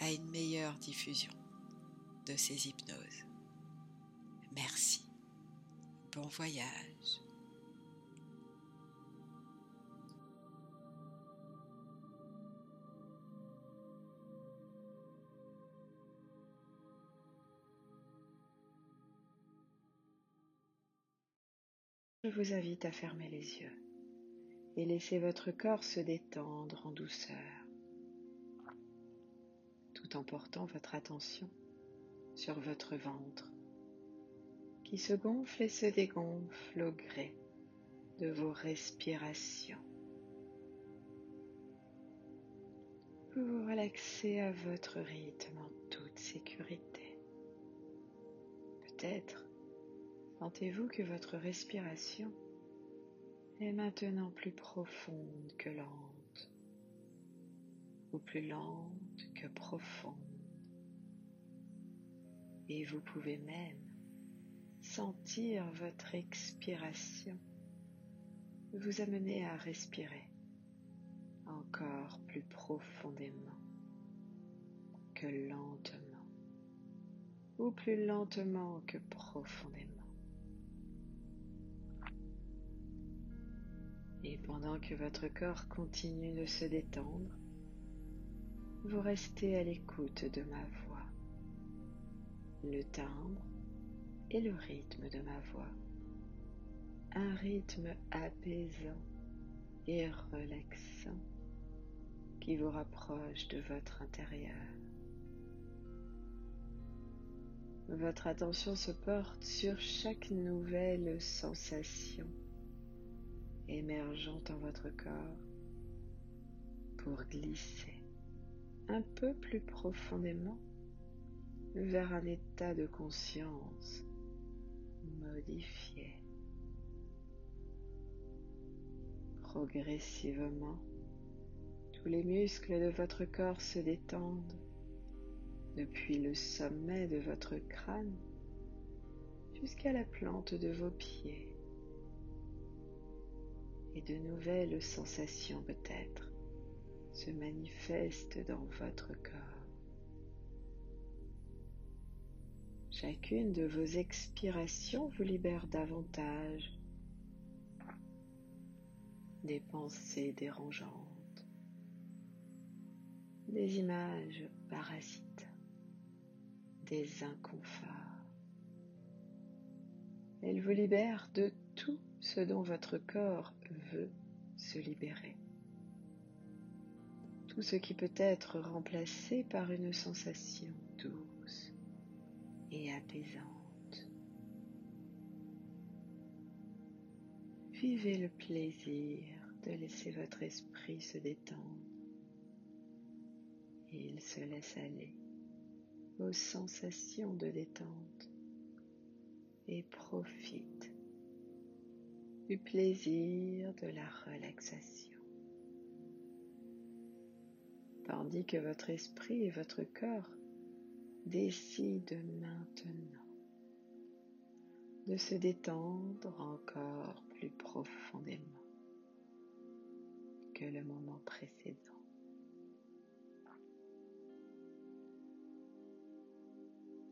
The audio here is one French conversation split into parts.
à une meilleure diffusion de ces hypnoses. Merci. Bon voyage. Je vous invite à fermer les yeux et laisser votre corps se détendre en douceur tout en portant votre attention sur votre ventre qui se gonfle et se dégonfle au gré de vos respirations. Vous vous relaxez à votre rythme en toute sécurité. Peut-être sentez-vous que votre respiration est maintenant plus profonde que lente, ou plus lente que profonde. Et vous pouvez même sentir votre expiration vous amener à respirer encore plus profondément que lentement, ou plus lentement que profondément. Et pendant que votre corps continue de se détendre, vous restez à l'écoute de ma voix, le timbre et le rythme de ma voix, un rythme apaisant et relaxant qui vous rapproche de votre intérieur. Votre attention se porte sur chaque nouvelle sensation émergeant en votre corps pour glisser un peu plus profondément vers un état de conscience modifié. Progressivement, tous les muscles de votre corps se détendent depuis le sommet de votre crâne jusqu'à la plante de vos pieds et de nouvelles sensations peut-être se manifestent dans votre corps. Chacune de vos expirations vous libère davantage des pensées dérangeantes, des images parasites, des inconforts. Elle vous libère de tout ce dont votre corps veut se libérer. Tout ce qui peut être remplacé par une sensation douce et apaisante. Vivez le plaisir de laisser votre esprit se détendre. Il se laisse aller aux sensations de détente et profite du plaisir de la relaxation. Tandis que votre esprit et votre corps décident maintenant de se détendre encore plus profondément que le moment précédent.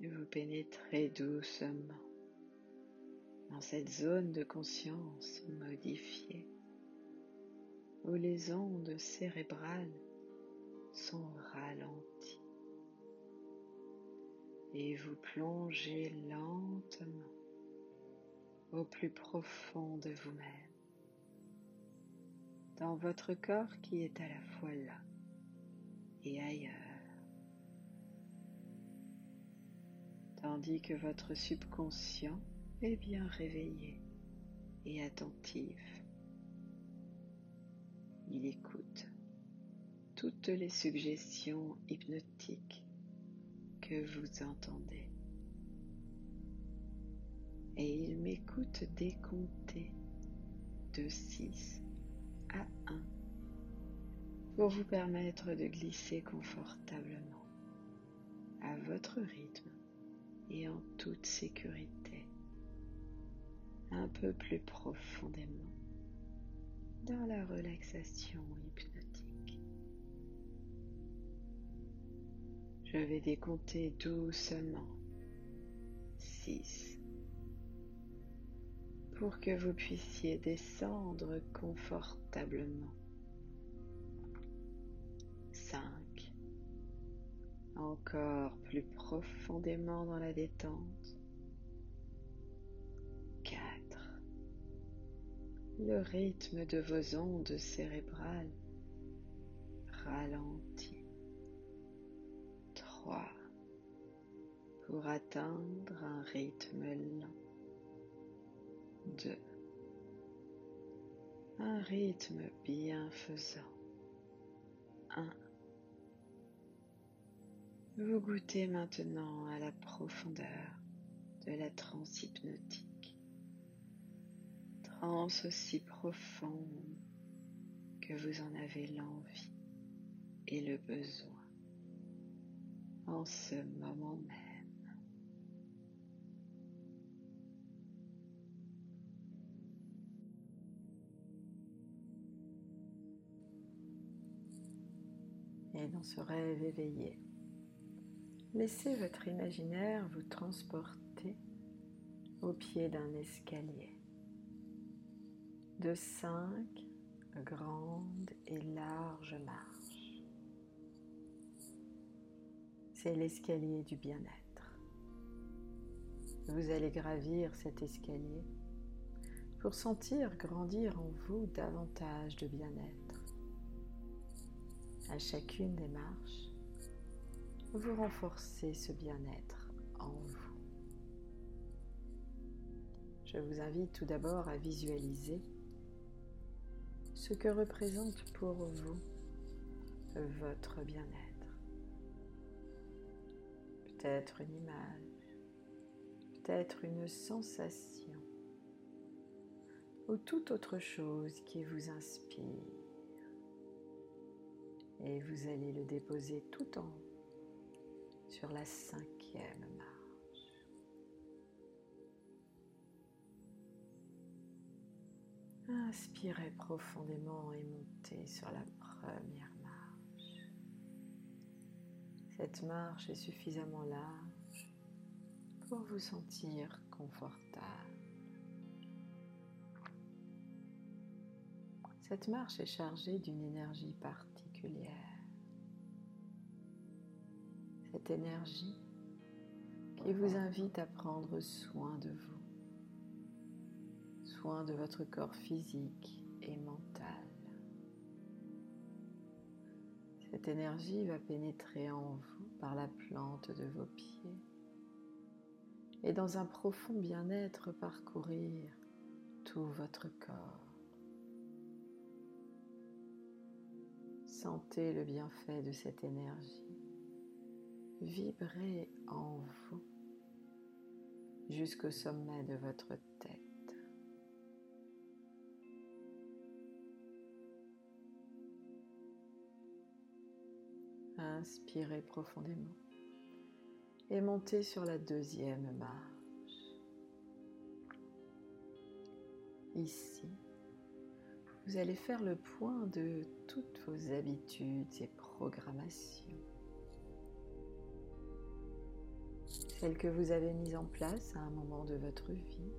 Vous pénétrez doucement dans cette zone de conscience modifiée où les ondes cérébrales sont ralenties et vous plongez lentement au plus profond de vous-même, dans votre corps qui est à la fois là et ailleurs, tandis que votre subconscient est bien réveillé et attentif. Il écoute toutes les suggestions hypnotiques que vous entendez. Et il m'écoute décompter de 6 à 1 pour vous permettre de glisser confortablement à votre rythme et en toute sécurité un peu plus profondément dans la relaxation hypnotique. Je vais décompter doucement 6 pour que vous puissiez descendre confortablement. 5. Encore plus profondément dans la détente. 4. Le rythme de vos ondes cérébrales ralentit. 3. Pour atteindre un rythme lent. 2. Un rythme bienfaisant. 1. Vous goûtez maintenant à la profondeur de la transe hypnotique. Transe aussi profonde que vous en avez l'envie et le besoin en ce moment même. et dans ce rêve éveillé. Laissez votre imaginaire vous transporter au pied d'un escalier de cinq grandes et larges marches. C'est l'escalier du bien-être. Vous allez gravir cet escalier pour sentir grandir en vous davantage de bien-être à chacune des marches, vous renforcez ce bien-être en vous. Je vous invite tout d'abord à visualiser ce que représente pour vous votre bien-être. Peut-être une image, peut-être une sensation ou toute autre chose qui vous inspire et vous allez le déposer tout en haut sur la cinquième marche. Inspirez profondément et montez sur la première. Cette marche est suffisamment large pour vous sentir confortable. Cette marche est chargée d'une énergie particulière cette énergie qui vous invite à prendre soin de vous, soin de votre corps physique et mental. Cette énergie va pénétrer en vous par la plante de vos pieds et dans un profond bien-être parcourir tout votre corps. Sentez le bienfait de cette énergie vibrer en vous jusqu'au sommet de votre tête. Inspirez profondément et montez sur la deuxième marche. Ici, vous allez faire le point de toutes vos habitudes et programmations. Celles que vous avez mises en place à un moment de votre vie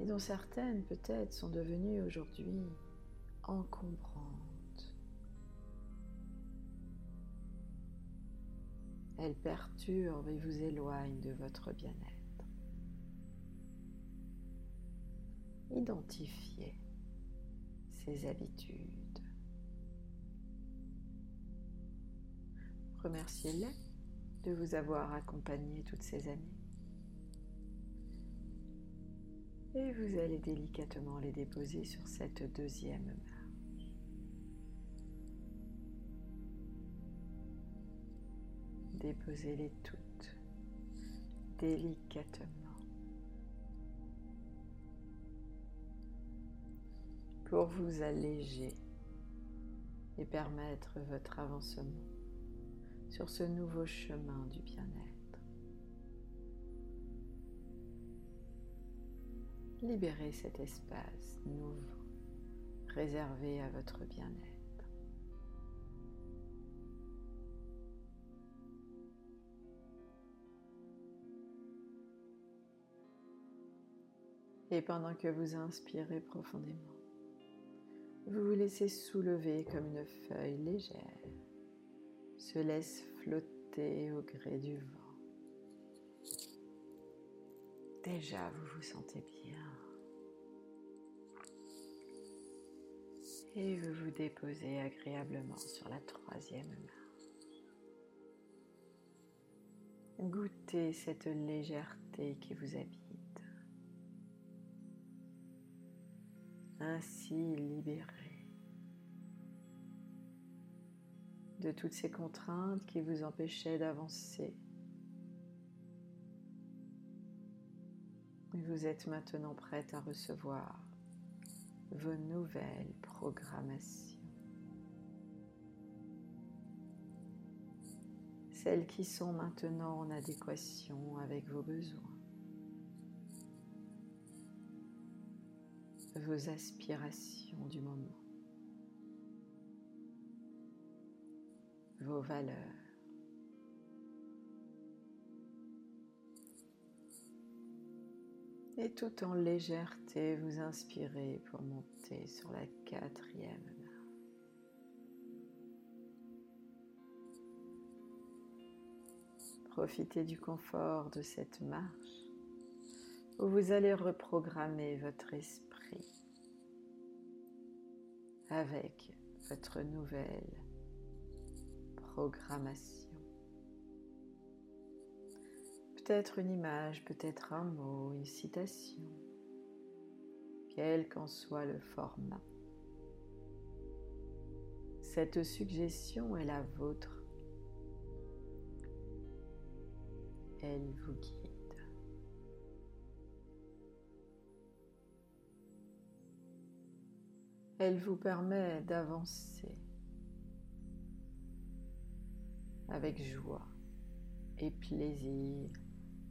et dont certaines peut-être sont devenues aujourd'hui encombrantes. Elles perturbent et vous éloignent de votre bien-être. Identifiez ces habitudes. Remerciez-les de vous avoir accompagné toutes ces années. Et vous allez délicatement les déposer sur cette deuxième marche. Déposez-les toutes délicatement. Pour vous alléger et permettre votre avancement sur ce nouveau chemin du bien-être. Libérez cet espace nouveau réservé à votre bien-être. Et pendant que vous inspirez profondément, vous vous laissez soulever comme une feuille légère, se laisse flotter au gré du vent. Déjà, vous vous sentez bien. Et vous vous déposez agréablement sur la troisième marche. Goûtez cette légèreté qui vous habite. Ainsi libéré de toutes ces contraintes qui vous empêchaient d'avancer. Vous êtes maintenant prête à recevoir vos nouvelles programmations. Celles qui sont maintenant en adéquation avec vos besoins. Vos aspirations du moment, vos valeurs. Et tout en légèreté, vous inspirez pour monter sur la quatrième marche. Profitez du confort de cette marche où vous allez reprogrammer votre esprit avec votre nouvelle programmation. Peut-être une image, peut-être un mot, une citation, quel qu'en soit le format. Cette suggestion est la vôtre. Elle vous guide. Elle vous permet d'avancer avec joie et plaisir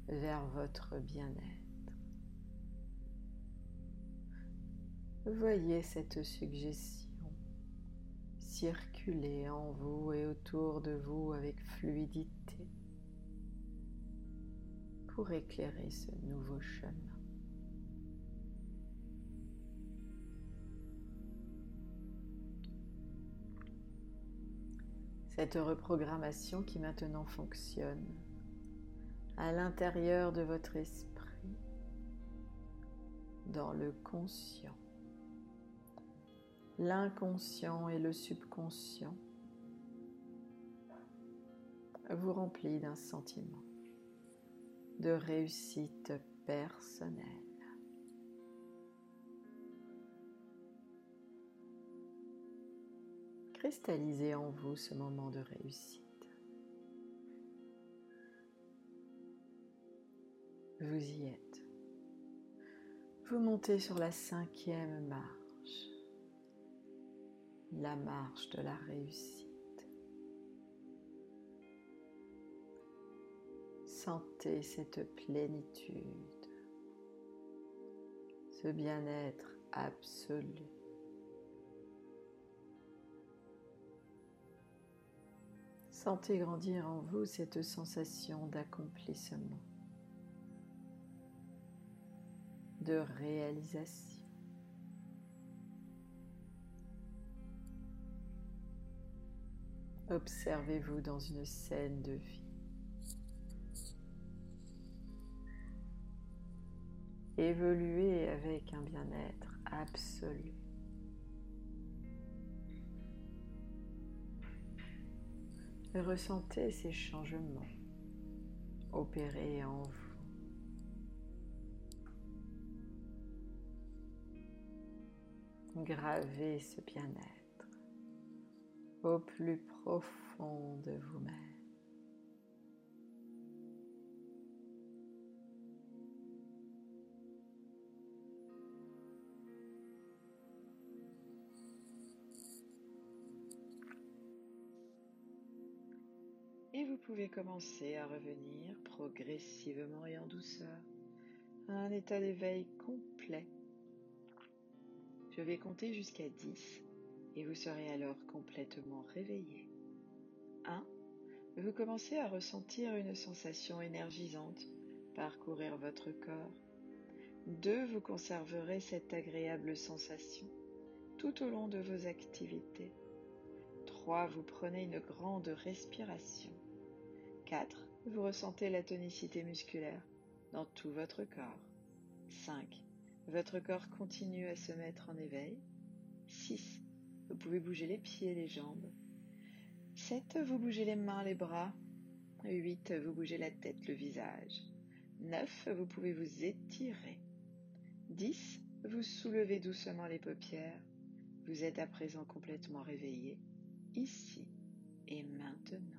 vers votre bien-être. Voyez cette suggestion circuler en vous et autour de vous avec fluidité pour éclairer ce nouveau chemin. Cette reprogrammation qui maintenant fonctionne à l'intérieur de votre esprit, dans le conscient, l'inconscient et le subconscient, vous remplit d'un sentiment de réussite personnelle. Cristallisez en vous ce moment de réussite. Vous y êtes. Vous montez sur la cinquième marche, la marche de la réussite. Sentez cette plénitude, ce bien-être absolu. Sentez grandir en vous cette sensation d'accomplissement, de réalisation. Observez-vous dans une scène de vie. Évoluez avec un bien-être absolu. Ressentez ces changements opérés en vous. Gravez ce bien-être au plus profond de vous-même. Et vous pouvez commencer à revenir progressivement et en douceur à un état d'éveil complet. Je vais compter jusqu'à 10 et vous serez alors complètement réveillé. 1. Vous commencez à ressentir une sensation énergisante parcourir votre corps. 2. Vous conserverez cette agréable sensation tout au long de vos activités. 3. Vous prenez une grande respiration. 4. Vous ressentez la tonicité musculaire dans tout votre corps. 5. Votre corps continue à se mettre en éveil. 6. Vous pouvez bouger les pieds, les jambes. 7. Vous bougez les mains, les bras. 8. Vous bougez la tête, le visage. 9. Vous pouvez vous étirer. 10. Vous soulevez doucement les paupières. Vous êtes à présent complètement réveillé, ici et maintenant.